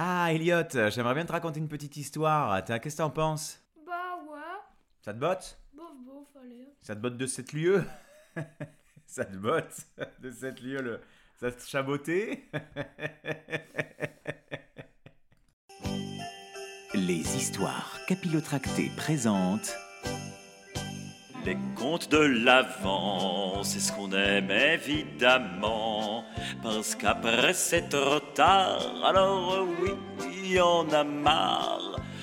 Ah, Elliot, j'aimerais bien te raconter une petite histoire. Qu'est-ce que t'en penses? Bah ouais, Ça te botte? Bof bof, allez. Ça te botte de cette lieu Ça te botte de cette lieu le... Ça te chaboté? Les histoires capillotractées présentent Les contes de l'avant, c'est ce qu'on aime évidemment. Parce qu'après c'est trop tard, alors oui, il y en a marre.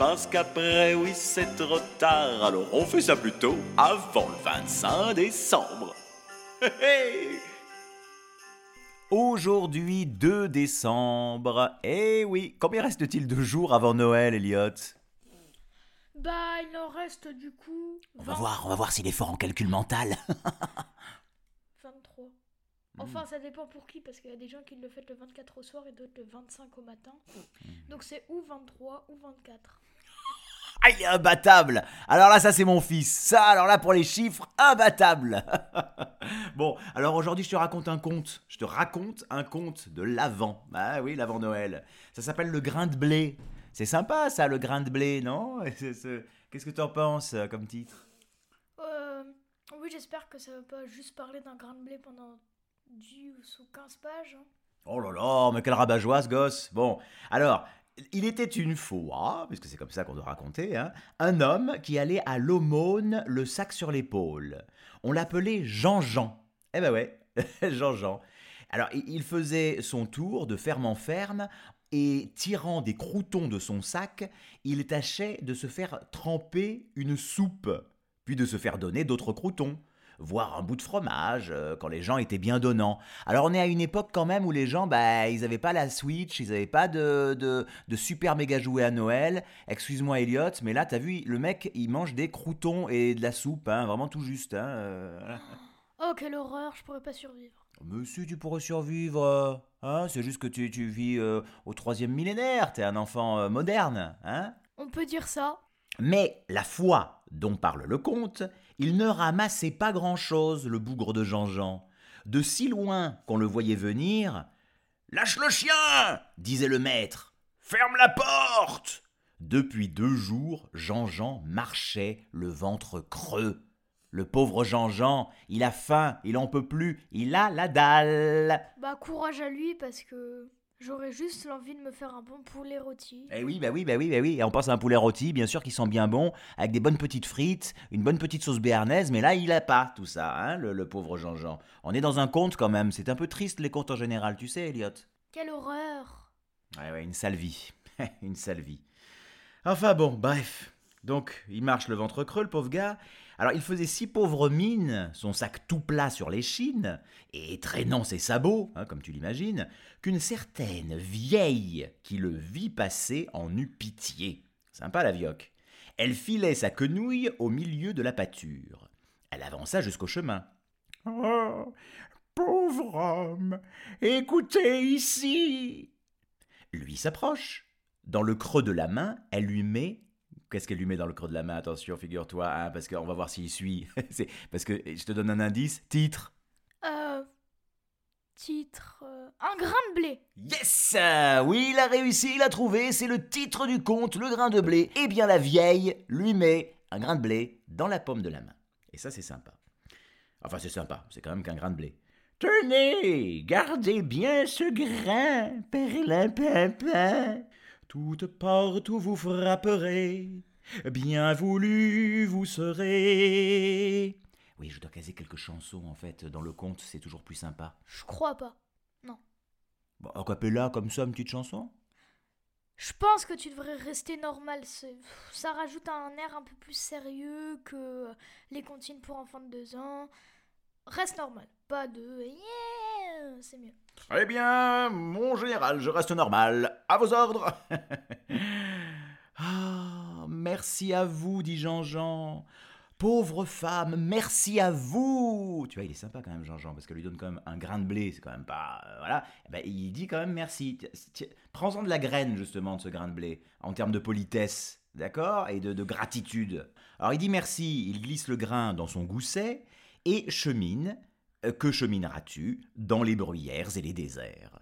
Parce qu'après, oui, c'est trop tard, alors on fait ça plutôt avant le 25 décembre. Aujourd'hui, 2 décembre. Eh oui, combien reste-t-il de jours avant Noël, Elliot? Bah il en reste du coup. On va voir, on va voir s'il est fort en calcul mental. 23. Enfin, ça dépend pour qui, parce qu'il y a des gens qui le font le 24 au soir et d'autres le 25 au matin. Donc c'est ou 23 ou 24. Ah, il est imbattable Alors là, ça c'est mon fils. Ça, alors là, pour les chiffres, imbattable Bon, alors aujourd'hui, je te raconte un conte. Je te raconte un conte de l'avant. Ah oui, l'avant Noël. Ça s'appelle le grain de blé. C'est sympa, ça, le grain de blé, non? Qu'est-ce que tu en penses euh, comme titre? Euh, oui, j'espère que ça va pas juste parler d'un grain de blé pendant 10 ou 15 pages. hein. Oh là là, mais quel rabat-joie ce gosse Bon, alors, il était une fois, puisque c'est comme ça qu'on doit raconter, hein, un homme qui allait à l'aumône le sac sur l'épaule. On l'appelait Jean-Jean. Eh ben ouais, Jean-Jean. Alors, il faisait son tour de ferme en ferme et tirant des croutons de son sac, il tâchait de se faire tremper une soupe, puis de se faire donner d'autres croutons voire un bout de fromage, euh, quand les gens étaient bien donnants. Alors on est à une époque quand même où les gens, bah, ils n'avaient pas la Switch, ils n'avaient pas de, de, de super méga jouets à Noël. Excuse-moi Elliot, mais là, t'as vu, le mec, il mange des croutons et de la soupe, hein, vraiment tout juste. Hein, euh. Oh, quelle horreur, je pourrais pas survivre. Monsieur, tu pourrais survivre, euh, hein, c'est juste que tu, tu vis euh, au troisième millénaire, t'es un enfant euh, moderne, hein On peut dire ça. Mais la foi dont parle le conte, il ne ramassait pas grand-chose, le bougre de Jean-Jean. De si loin qu'on le voyait venir. Lâche le chien disait le maître. Ferme la porte Depuis deux jours, Jean-Jean marchait le ventre creux. Le pauvre Jean-Jean, il a faim, il en peut plus, il a la dalle. Bah courage à lui parce que j'aurais juste l'envie de me faire un bon poulet rôti. Eh oui, bah oui, bah oui, bah oui. Et on pense à un poulet rôti, bien sûr, qui sent bien bon, avec des bonnes petites frites, une bonne petite sauce béarnaise, mais là, il a pas tout ça, hein, le, le pauvre Jean-Jean. On est dans un conte quand même, c'est un peu triste les contes en général, tu sais, Elliot. Quelle horreur. Ouais, ouais, une sale vie. une sale vie. Enfin bon, bref. Donc, il marche le ventre creux, le pauvre gars. Alors, il faisait si pauvre mine, son sac tout plat sur l'échine, et traînant ses sabots, hein, comme tu l'imagines, qu'une certaine vieille qui le vit passer en eut pitié. Sympa la vioque. Elle filait sa quenouille au milieu de la pâture. Elle avança jusqu'au chemin. Oh, pauvre homme, écoutez ici. Lui s'approche. Dans le creux de la main, elle lui met. Qu'est-ce qu'elle lui met dans le creux de la main? Attention, figure-toi, hein, parce qu'on va voir s'il suit. C'est parce que je te donne un indice. Titre. Euh. Titre. euh, un grain de blé. Yes Oui, il a réussi, il a trouvé. C'est le titre du conte, le grain de blé. Eh bien, la vieille lui met un grain de blé dans la paume de la main. Et ça, c'est sympa. Enfin, c'est sympa. C'est quand même qu'un grain de blé. Tenez, gardez bien ce grain, perlimpinpin. Toute porte où vous frapperez, bien voulu vous serez. Oui, je dois caser quelques chansons, en fait. Dans le conte, c'est toujours plus sympa. Je crois pas. Bon, a cappella, comme ça, une petite chanson? Je pense que tu devrais rester normal. Ça rajoute un air un peu plus sérieux que les comptines pour enfants de 2 ans. Reste normal. Pas de. C'est mieux. Très bien, mon général, je reste normal. À vos ordres. merci à vous, dit Jean-Jean. Pauvre femme, merci à vous Tu vois, il est sympa quand même, Jean-Jean, parce qu'elle lui donne quand même un grain de blé, c'est quand même pas... euh, voilà, Eh ben, il dit quand même merci. Prends-en de la graine, justement, de ce grain de blé, en termes de politesse, d'accord Et de, de gratitude. Alors il dit merci, il glisse le grain dans son gousset, et chemine, euh, que chemineras-tu, dans les bruyères et les déserts?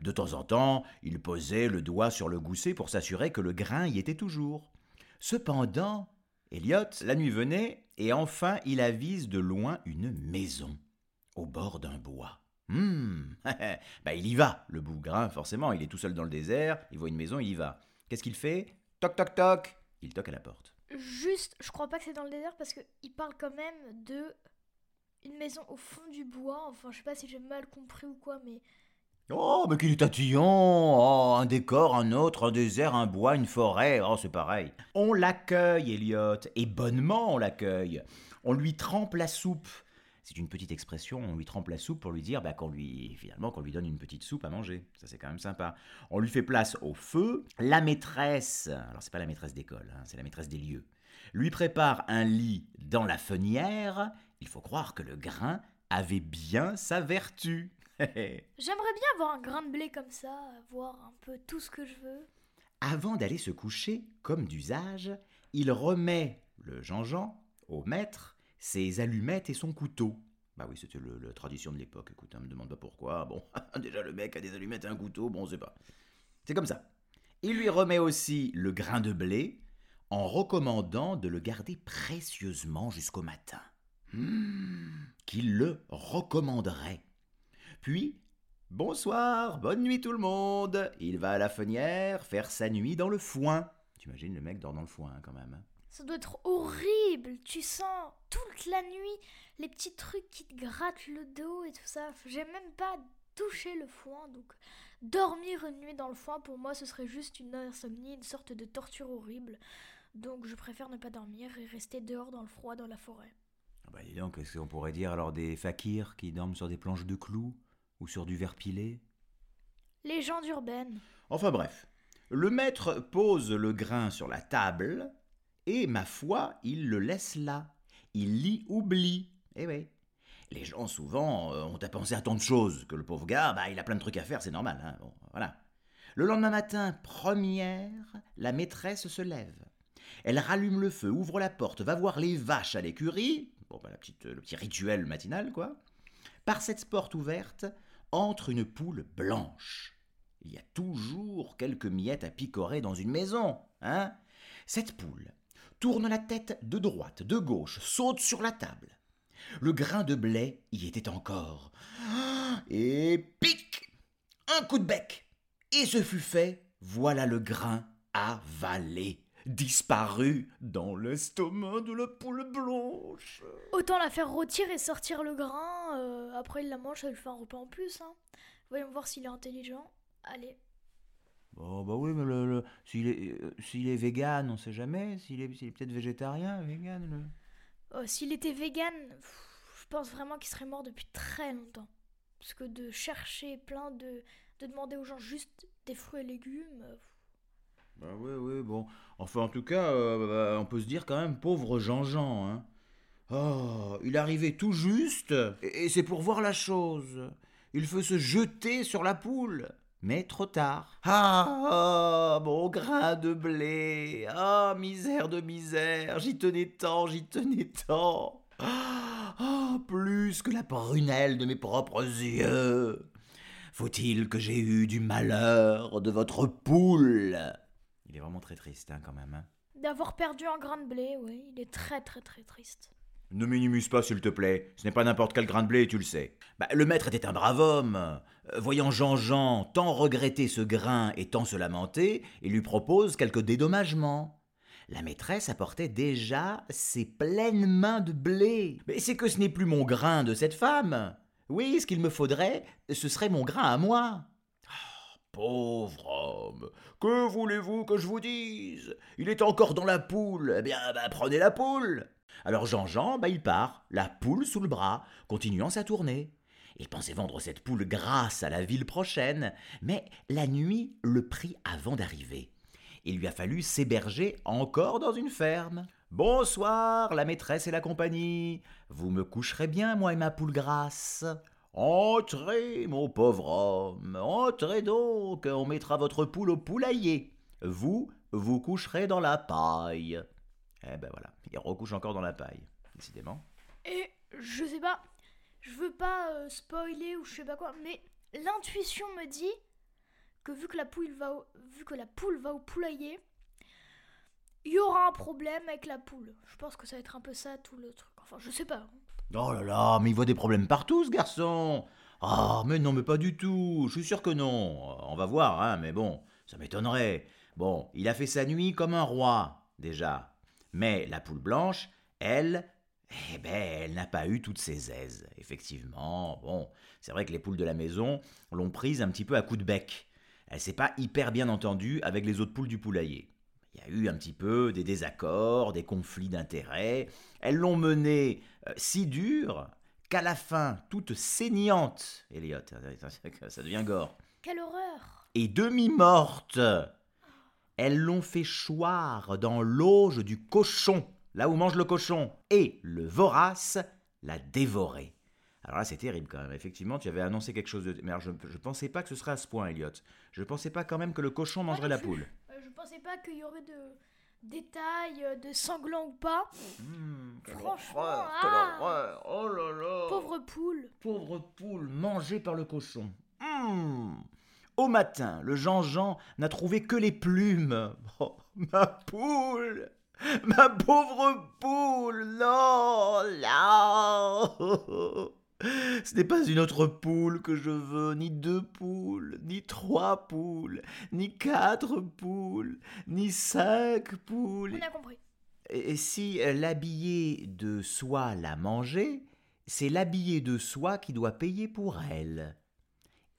De temps en temps, il posait le doigt sur le gousset pour s'assurer que le grain y était toujours. Cependant, Elliot, la nuit venait, et enfin il avise de loin une maison, au bord d'un bois. Hum, bah il y va, le bougrin, forcément, il est tout seul dans le désert, il voit une maison, il y va. Qu'est-ce qu'il fait? Toc toc toc Il toque à la porte. Juste, je crois pas que c'est dans le désert parce qu'il parle quand même de une maison au fond du bois. Enfin, je sais pas si j'ai mal compris ou quoi, mais Oh, mais qu'il est tatillon Oh, un décor, un autre, un désert, un bois, une forêt, oh, c'est pareil. On l'accueille, Elliot, et bonnement on l'accueille. On lui trempe la soupe. C'est une petite expression, on lui trempe la soupe pour lui dire bah, qu'on lui, finalement, qu'on lui donne une petite soupe à manger. Ça, c'est quand même sympa. On lui fait place au feu. La maîtresse, alors c'est pas la maîtresse d'école, hein, c'est la maîtresse des lieux, lui prépare un lit dans la fenière. Il faut croire que le grain avait bien sa vertu. j'aimerais bien avoir un grain de blé comme ça, avoir un peu tout ce que je veux. Avant d'aller se coucher, comme d'usage, il remet le Jean-Jean au maître ses allumettes et son couteau. Bah oui, c'était la tradition de l'époque. Écoute, hein, me demande pas pourquoi. Bon, déjà le mec a des allumettes et un couteau, bon, on sait pas. C'est comme ça. Il lui remet aussi le grain de blé en recommandant de le garder précieusement jusqu'au matin. Hmm, qu'il le recommanderait. Puis, bonsoir, bonne nuit tout le monde. Il va à la fenière faire sa nuit dans le foin. T'imagines, le mec dort dans le foin hein, quand même. hein. Ça doit être horrible. Tu sens toute la nuit les petits trucs qui te grattent le dos et tout ça. J'ai même pas touché le foin, donc dormir une nuit dans le foin pour moi ce serait juste une insomnie, une sorte de torture horrible. Donc je préfère ne pas dormir et rester dehors dans le froid dans la forêt. Ah bah dis donc, qu'est-ce qu'on pourrait dire alors des fakirs qui dorment sur des planches de clous ou sur du verre pilé? Légende urbaine. Enfin bref, le maître pose le grain sur la table et, ma foi, il le laisse là. Il l'y oublie. Eh oui. Les gens, souvent, euh, ont à penser à tant de choses que le pauvre gars, bah, il a plein de trucs à faire, c'est normal. hein. Bon, voilà. Le lendemain matin, première, la maîtresse se lève. Elle rallume le feu, ouvre la porte, va voir les vaches à l'écurie. Bon, bah, la petite, le petit rituel matinal, quoi. Par cette porte ouverte, entre une poule blanche. Il y a toujours quelques miettes à picorer dans une maison, hein Cette poule tourne la tête de droite, de gauche, saute sur la table. Le grain de blé y était encore. Et pique Un coup de bec Et ce fut fait, voilà le grain avalé, disparu dans l'estomac de la poule blanche. Autant la faire rôtir et sortir le grain. euh, après il la mange, ça lui fait un repas en plus. Hein. Voyons voir s'il est intelligent. Allez. Oh bah oui, mais le, le- s'il est, euh, s'il est vegan, on sait jamais. S'il est, s'il est peut-être végétarien, vegan. le- Oh, S'il était vegan, pff, je pense vraiment qu'il serait mort depuis très longtemps. Parce que de chercher plein de. de demander aux gens juste des fruits et légumes. euh, pff. Bah oui, oui, bon. Enfin, en tout cas, euh, bah, on peut se dire quand même, pauvre Jean-Jean, hein. Oh, il arrivait tout juste, et, c'est pour voir la chose. Il faut se jeter sur la poule. Mais trop tard. Ah, mon grain de blé. Ah, misère de misère. J'y tenais tant, j'y tenais tant. Ah, plus que la prunelle de mes propres yeux. Faut-il que j'ai eu du malheur de votre poule? Il est vraiment très triste, hein, quand même. hein. D'avoir perdu un grain de blé, oui, il est très très très triste. Ne minimise pas, s'il te plaît. Ce n'est pas n'importe quel grain de blé, tu le sais. Bah, le maître était un brave homme. Euh, Voyant Jean-Jean tant regretter ce grain et tant se lamenter, il lui propose quelques dédommagements. La maîtresse apportait déjà ses pleines mains de blé. Mais c'est que ce n'est plus mon grain de cette femme. Oui, ce qu'il me faudrait, ce serait mon grain à moi. Pauvre homme, que voulez-vous que je vous dise? Il est encore dans la poule. Eh bien, bah, prenez la poule. Alors Jean-Jean, bah, il part, la poule sous le bras, continuant sa tournée. Il pensait vendre cette poule grasse à la ville prochaine, mais la nuit le prit avant d'arriver. Il lui a fallu s'héberger encore dans une ferme. Bonsoir, la maîtresse et la compagnie. Vous me coucherez bien, moi et ma poule grasse. Entrez, mon pauvre homme, entrez donc, on mettra votre poule au poulailler. Vous, vous coucherez dans la paille. Eh ben voilà, il recouche encore dans la paille, décidément. Et je sais pas, je veux pas euh, spoiler ou je sais pas quoi, mais l'intuition me dit que vu que la poule va au, vu que la poule va au poulailler, il y aura un problème avec la poule. Je pense que ça va être un peu ça tout le truc. Enfin, je sais pas. Oh là là, mais il voit des problèmes partout, ce garçon. Ah, mais non, mais pas du tout. Je suis sûr que non. On va voir, hein, mais bon, ça m'étonnerait. Bon, il a fait sa nuit comme un roi, déjà. Mais la poule blanche, elle, eh ben, elle n'a pas eu toutes ses aises. Effectivement, bon, c'est vrai que les poules de la maison l'ont prise un petit peu à coup de bec. Elle s'est pas hyper bien entendue avec les autres poules du poulailler. Il y a eu un petit peu des désaccords, des conflits d'intérêts. Elles l'ont menée si dur qu'à la fin, toute saignante, Elliot, ça devient gore, Quelle horreur et demi-morte, elles l'ont fait choir dans l'auge du cochon, là où mange le cochon, et le vorace l'a dévoré. Alors là, c'est terrible quand même. Effectivement, tu avais annoncé quelque chose de. Mais alors, je ne pensais pas que ce serait à ce point, Elliot. Je ne pensais pas quand même que le cochon mangerait la poule. Euh, Je pensais pas qu'il y aurait de détails, euh, de sanglants ou pas. Franchement, ah, Oh là là pauvre poule. Pauvre poule mangée par le cochon. Hmm. Au matin, le Jean-Jean n'a trouvé que les plumes. Oh, ma poule Ma pauvre poule Non Non Ce n'est pas une autre poule que je veux, ni deux poules, ni trois poules, ni quatre poules, ni cinq poules. On a compris. Et si l'habillé de soie l'a mangé, c'est l'habillé de soie qui doit payer pour elle.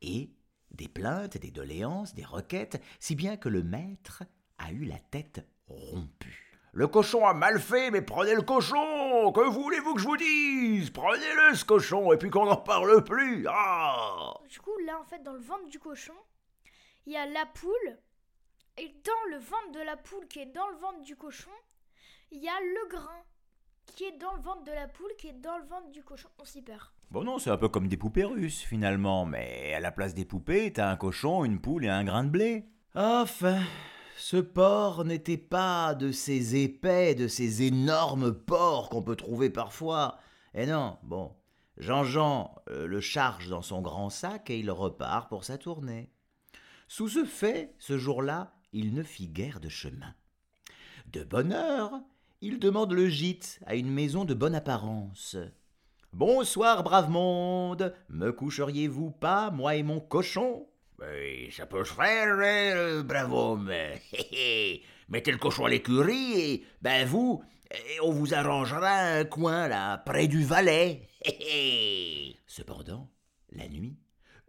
Et des plaintes, des doléances, des requêtes, si bien que le maître a eu la tête rompue. Le cochon a mal fait, mais prenez le cochon Que voulez-vous que je vous dise? Prenez-le, ce cochon, et puis qu'on n'en parle plus Ah Du coup, là, en fait, dans le ventre du cochon, il y a la poule. Et dans le ventre de la poule qui est dans le ventre du cochon, il y a le grain qui est dans le ventre de la poule qui est dans le ventre du cochon. On s'y perd. Bon non, c'est un peu comme des poupées russes, finalement, mais à la place des poupées, t'as un cochon, une poule et un grain de blé. Enfin, ce porc n'était pas de ces épais, de ces énormes porcs qu'on peut trouver parfois. Eh non, bon. Jean-Jean euh, le charge dans son grand sac et il repart pour sa tournée. Sous ce fait, ce jour-là, il ne fit guère de chemin. De bonne heure, il demande le gîte à une maison de bonne apparence. Bonsoir, brave monde, me coucheriez-vous pas, moi et mon cochon? Ça peut se faire, euh, brave homme. Mettez le cochon à l'écurie et, ben vous, eh, on vous arrangera un coin là, près du valet. Cependant, la nuit,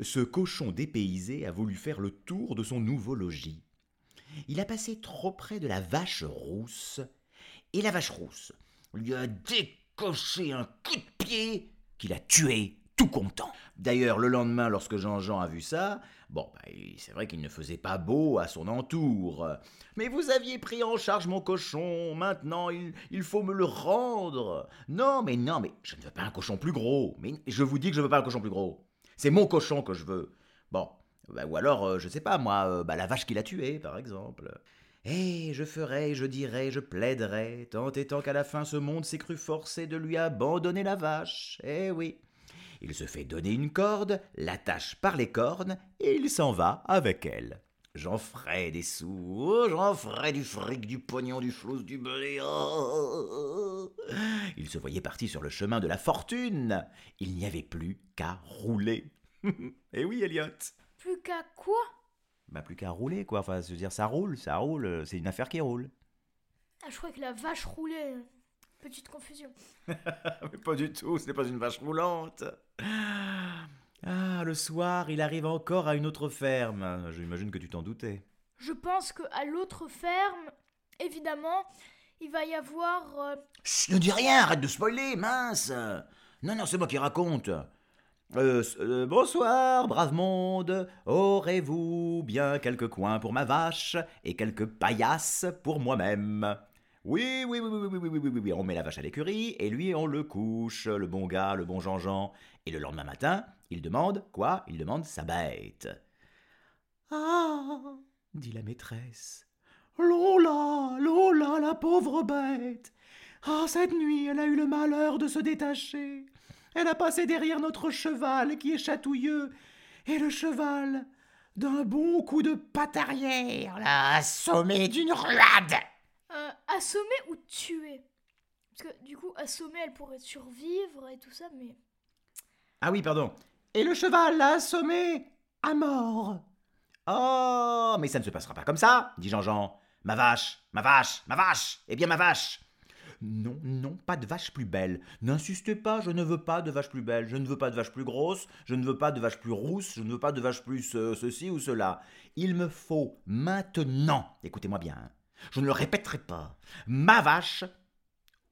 ce cochon dépaysé a voulu faire le tour de son nouveau logis. Il a passé trop près de la vache rousse, et la vache rousse lui a décoché un coup de pied qu'il a tué content. D'ailleurs, le lendemain, lorsque Jean-Jean a vu ça, bon, bah, c'est vrai qu'il ne faisait pas beau à son entour. Mais vous aviez pris en charge mon cochon, maintenant il, faut me le rendre. Non, mais non, mais je ne veux pas un cochon plus gros. Mais je vous dis que je veux pas un cochon plus gros. C'est mon cochon que je veux. Bon, bah, ou alors, euh, je sais pas moi, euh, bah, la vache qui l'a tué, par exemple. Et je ferai, je dirai, je plaiderai, tant et tant qu'à la fin ce monde s'est cru forcé de lui abandonner la vache. Eh oui. Il se fait donner une corde, l'attache par les cornes, et il s'en va avec elle. J'en ferai des sous, oh, j'en ferai du fric, du pognon, du flouze, du blé. oh. Il se voyait parti sur le chemin de la fortune. Il n'y avait plus qu'à rouler. Eh oui, Elliot. Plus qu'à quoi? Bah plus qu'à rouler, quoi. Enfin, se dire, ça roule, ça roule, c'est une affaire qui roule. Ah, je croyais que la vache roulait. Petite confusion. Mais pas du tout, ce n'est pas une vache roulante. Ah, le soir, il arrive encore à une autre ferme. J'imagine que tu t'en doutais. Je pense que à l'autre ferme, évidemment, il va y avoir. euh, Chut, ne dis rien, arrête de spoiler, mince. Non, non, c'est moi qui raconte. Euh, s- euh, bonsoir, brave monde. Aurez-vous bien quelques coins pour ma vache et quelques paillasses pour moi-même? Oui, oui, oui, oui, oui, oui, oui, oui, oui, oui, on met la vache à l'écurie et lui on le couche, le bon gars, le bon Jean-Jean. Et le lendemain matin, il demande quoi? Il demande sa bête. Ah, dit la maîtresse. Lola, Lola, la pauvre bête. Ah, cette nuit, elle a eu le malheur de se détacher. Elle a passé derrière notre cheval qui est chatouilleux, et le cheval, d'un bon coup de patte arrière, l'a assommé d'une ruade. Assommer ou tuer Parce que du coup, assommer, elle pourrait survivre et tout ça, mais. Ah oui, pardon. Et le cheval l'a assommé à mort. Oh, mais ça ne se passera pas comme ça, dit Jean-Jean. Ma vache, ma vache, ma vache, eh bien ma vache. Non, non, pas de vache plus belle. N'insistez pas, je ne veux pas de vache plus belle. Je ne veux pas de vache plus grosse. Je ne veux pas de vache plus rousse. Je ne veux pas de vache plus euh, ceci ou cela. Il me faut maintenant, écoutez-moi bien, hein, je ne le répéterai pas, ma vache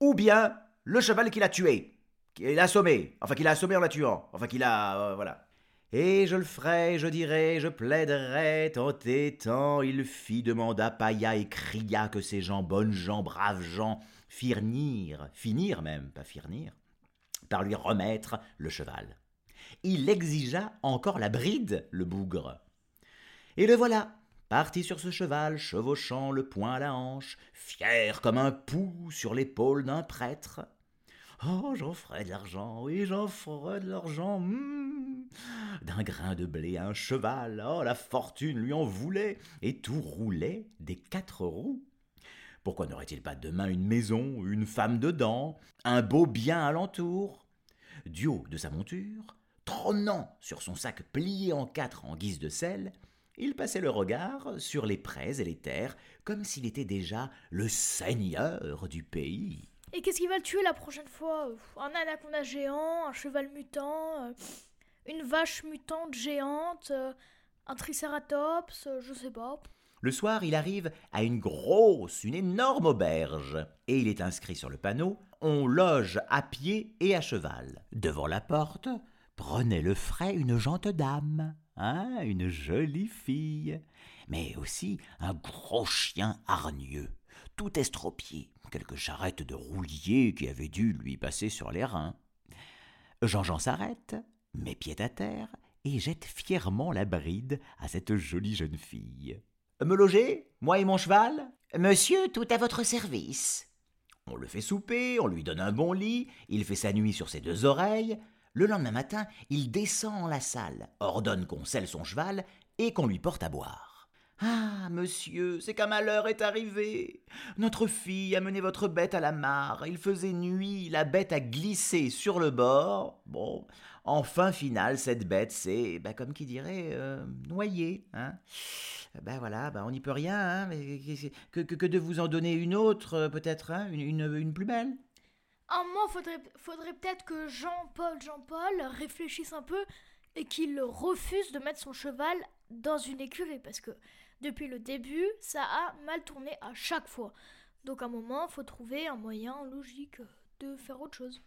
ou bien le cheval qui l'a tué, qu'il a assommé, enfin qu'il a assommé en la tuant, enfin qu'il a... euh, voilà. Et je le ferai, je dirai, je plaiderai, tant et tant, il fit, demanda, pailla et cria que ces gens, bonnes gens, braves gens, firent finir même, pas firnir, par lui remettre le cheval. Il exigea encore la bride, le bougre. Et le voilà, parti sur ce cheval, chevauchant le poing à la hanche, fier comme un pou sur l'épaule d'un prêtre. Oh, j'en ferai de l'argent, oui, j'en ferai de l'argent. hmm. D'un grain de blé à un cheval, oh, la fortune lui en voulait, et tout roulait des quatre roues. Pourquoi n'aurait-il pas demain une maison, une femme dedans, un beau bien alentour? Du haut de sa monture, trônant sur son sac plié en quatre en guise de selle, il passait le regard sur les prés et les terres comme s'il était déjà le seigneur du pays. Et qu'est-ce qui va le tuer la prochaine fois? Un anaconda géant, un cheval mutant, euh, une vache mutante géante, euh, un tricératops, euh, je sais pas. Le soir, il arrive à une grosse, une énorme auberge, et il est inscrit sur le panneau On loge à pied et à cheval. Devant la porte, prenait le frais une gente dame, hein, une jolie fille, mais aussi un gros chien hargneux, tout estropié, quelques charrettes de roulier qui avaient dû lui passer sur les reins. Jean-Jean s'arrête, met pied à terre, et jette fièrement la bride à cette jolie jeune fille. Me loger, moi et mon cheval? Monsieur, tout à votre service. On le fait souper, on lui donne un bon lit, il fait sa nuit sur ses deux oreilles. Le lendemain matin, il descend en la salle, ordonne qu'on selle son cheval et qu'on lui porte à boire. Ah, monsieur, c'est qu'un malheur est arrivé. Notre fille a mené votre bête à la mare. Il faisait nuit, la bête a glissé sur le bord. Bon, en fin finale, cette bête s'est, bah, comme qui dirait, euh, noyée. Ben voilà, ben on n'y peut rien, hein, que, de vous en donner une autre, euh, peut-être, hein, une plus belle? Un moment, faudrait, faudrait peut-être que Jean-Paul, Jean-Paul réfléchisse un peu et qu'il refuse de mettre son cheval dans une écurie parce que depuis le début, ça a mal tourné à chaque fois. Donc à un moment, faut trouver un moyen logique de faire autre chose.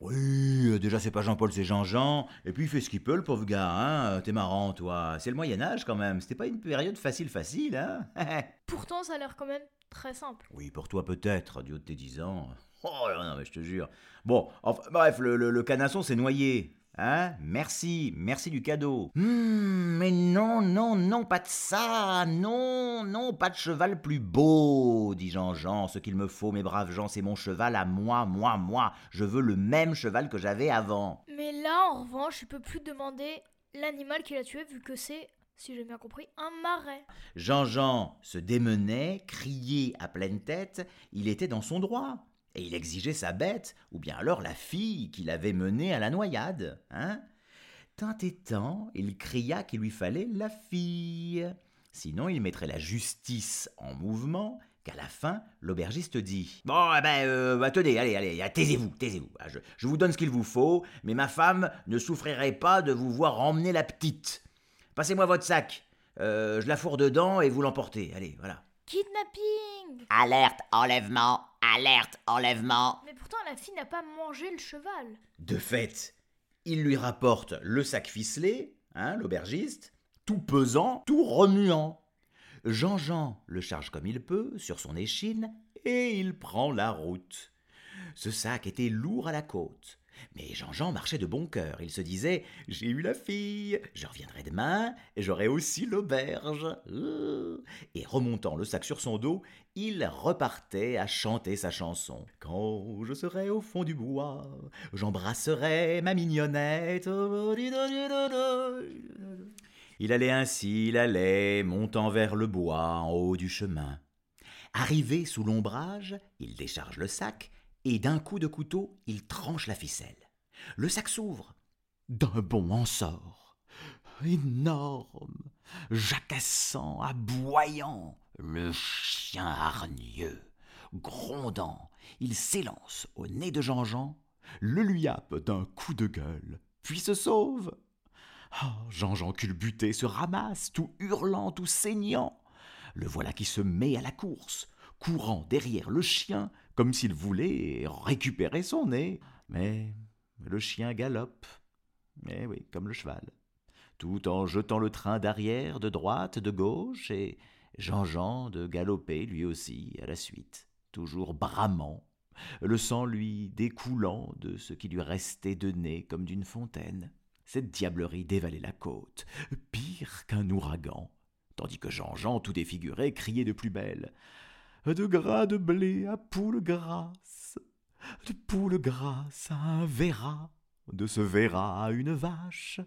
Oui, euh, déjà c'est pas Jean-Paul, c'est Jean-Jean, et puis il fait ce qu'il peut, le pauvre gars, hein, t'es marrant, toi. C'est le Moyen-Âge quand même, c'était pas une période facile-facile, hein Pourtant, ça a l'air quand même très simple. Oui, pour toi peut-être, du haut de tes 10 ans. Oh non, mais je te jure. Bon, enfin, bref, le, le, le canasson s'est noyé. Hein Merci, merci du cadeau. Hum, mais non, non, non, pas de ça. Non, non, pas de cheval plus beau, dit Jean-Jean. Ce qu'il me faut, mes braves gens, c'est mon cheval à moi, moi, moi. Je veux le même cheval que j'avais avant. Mais là, en revanche, je peux plus demander l'animal qu'il a tué vu que c'est, si j'ai bien compris, un marais. Jean-Jean se démenait, criait à pleine tête. Il était dans son droit. Et il exigeait sa bête, ou bien alors la fille qu'il avait menée à la noyade, hein Tant et tant, il cria qu'il lui fallait la fille. Sinon, il mettrait la justice en mouvement, qu'à la fin, l'aubergiste dit Bon, eh ben, euh, bah, tenez, allez, allez, taisez-vous, taisez-vous. Ah, Je, vous donne ce qu'il vous faut, mais ma femme ne souffrirait pas de vous voir emmener la petite. Passez-moi votre sac. Euh, je la fourre dedans et vous l'emportez. Allez, voilà. Kidnapping Alerte, enlèvement, alerte, enlèvement. Mais pourtant, la fille n'a pas mangé le cheval. De fait, Il lui rapporte le sac ficelé, hein, l'aubergiste, tout pesant, tout remuant. Jean-Jean le charge comme il peut sur son échine et il prend la route. Ce sac était lourd à la côte. Mais Jean-Jean marchait de bon cœur. Il se disait J'ai eu la fille, je reviendrai demain, j'aurai aussi l'auberge. Euh. Et remontant le sac sur son dos, il repartait à chanter sa chanson. Quand je serai au fond du bois, j'embrasserai ma mignonnette. Il allait ainsi, il allait, montant vers le bois en haut du chemin. Arrivé sous l'ombrage, il décharge le sac et d'un coup de couteau, il tranche la ficelle. Le sac s'ouvre. D'un bond en sort. Énorme, jacassant, aboyant, le chien hargneux, grondant, il s'élance au nez de Jean-Jean, le lui happe d'un coup de gueule, puis se sauve. Ah, Jean-Jean culbuté se ramasse, tout hurlant, tout saignant. Le voilà qui se met à la course, courant derrière le chien comme s'il voulait récupérer son nez. Mais le chien galope. Eh oui, comme le cheval. Tout en jetant le train d'arrière, de droite, de gauche, et Jean-Jean de galoper lui aussi à la suite, toujours bramant, le sang lui découlant de ce qui lui restait de nez comme d'une fontaine. Cette diablerie dévalait la côte, pire qu'un ouragan, tandis que Jean-Jean, tout défiguré, criait de plus belle de gras de blé à poule grasse, de poule grasse à un verra, de ce verra à une vache,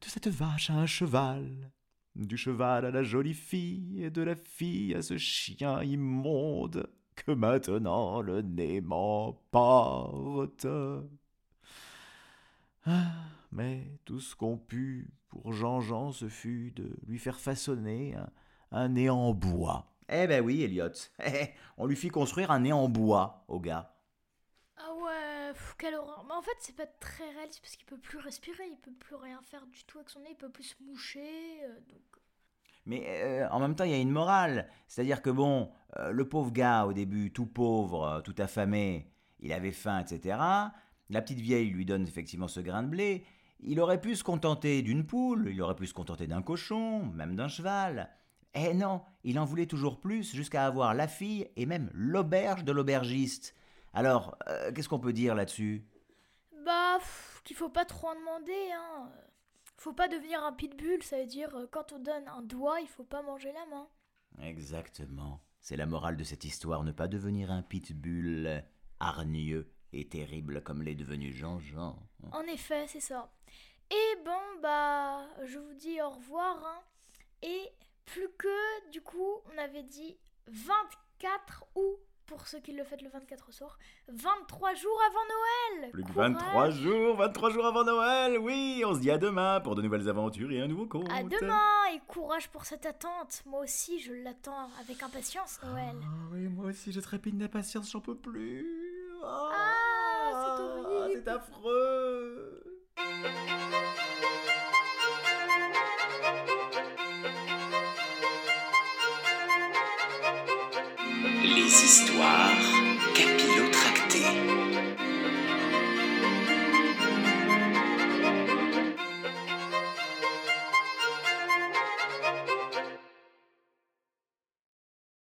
de cette vache à un cheval, du cheval à la jolie fille, et de la fille à ce chien immonde que maintenant le nez m'emporte. Ah, mais tout ce qu'on put pour Jean-Jean, ce fut de lui faire façonner un, un nez en bois eh ben oui, Elliot. On lui fit construire un nez en bois au gars. Ah ouais, quelle horreur. Mais en fait, c'est pas très réaliste parce qu'il peut plus respirer, il peut plus rien faire du tout avec son nez, il peut plus se moucher. Euh, donc... Mais euh, en même temps, il y a une morale. C'est-à-dire que bon, euh, le pauvre gars au début, tout pauvre, tout affamé, il avait faim, etc. La petite vieille lui donne effectivement ce grain de blé. Il aurait pu se contenter d'une poule, il aurait pu se contenter d'un cochon, même d'un cheval. Eh non, il en voulait toujours plus jusqu'à avoir la fille et même l'auberge de l'aubergiste. Alors, euh, qu'est-ce qu'on peut dire là-dessus? Bah, qu'il faut pas trop en demander, hein. Faut pas devenir un pitbull, ça veut dire euh, quand on donne un doigt, il faut pas manger la main. Exactement. C'est la morale de cette histoire, ne pas devenir un pitbull hargneux et terrible comme l'est devenu Jean-Jean. En effet, c'est ça. Et bon, bah, je vous dis au revoir, hein, et plus que, du coup, on avait dit 24 août pour ceux qui le fêtent le 24 soir, 23 jours avant Noël. Plus que 23 jours, 23 jours avant Noël, oui On se dit à demain pour de nouvelles aventures et un nouveau conte. À demain et courage pour cette attente. Moi aussi, je l'attends avec impatience, Noël. ah, Oui, moi aussi, je trépigne d'impatience, j'en peux plus. Ah, ah c'est horrible. C'est affreux Les histoires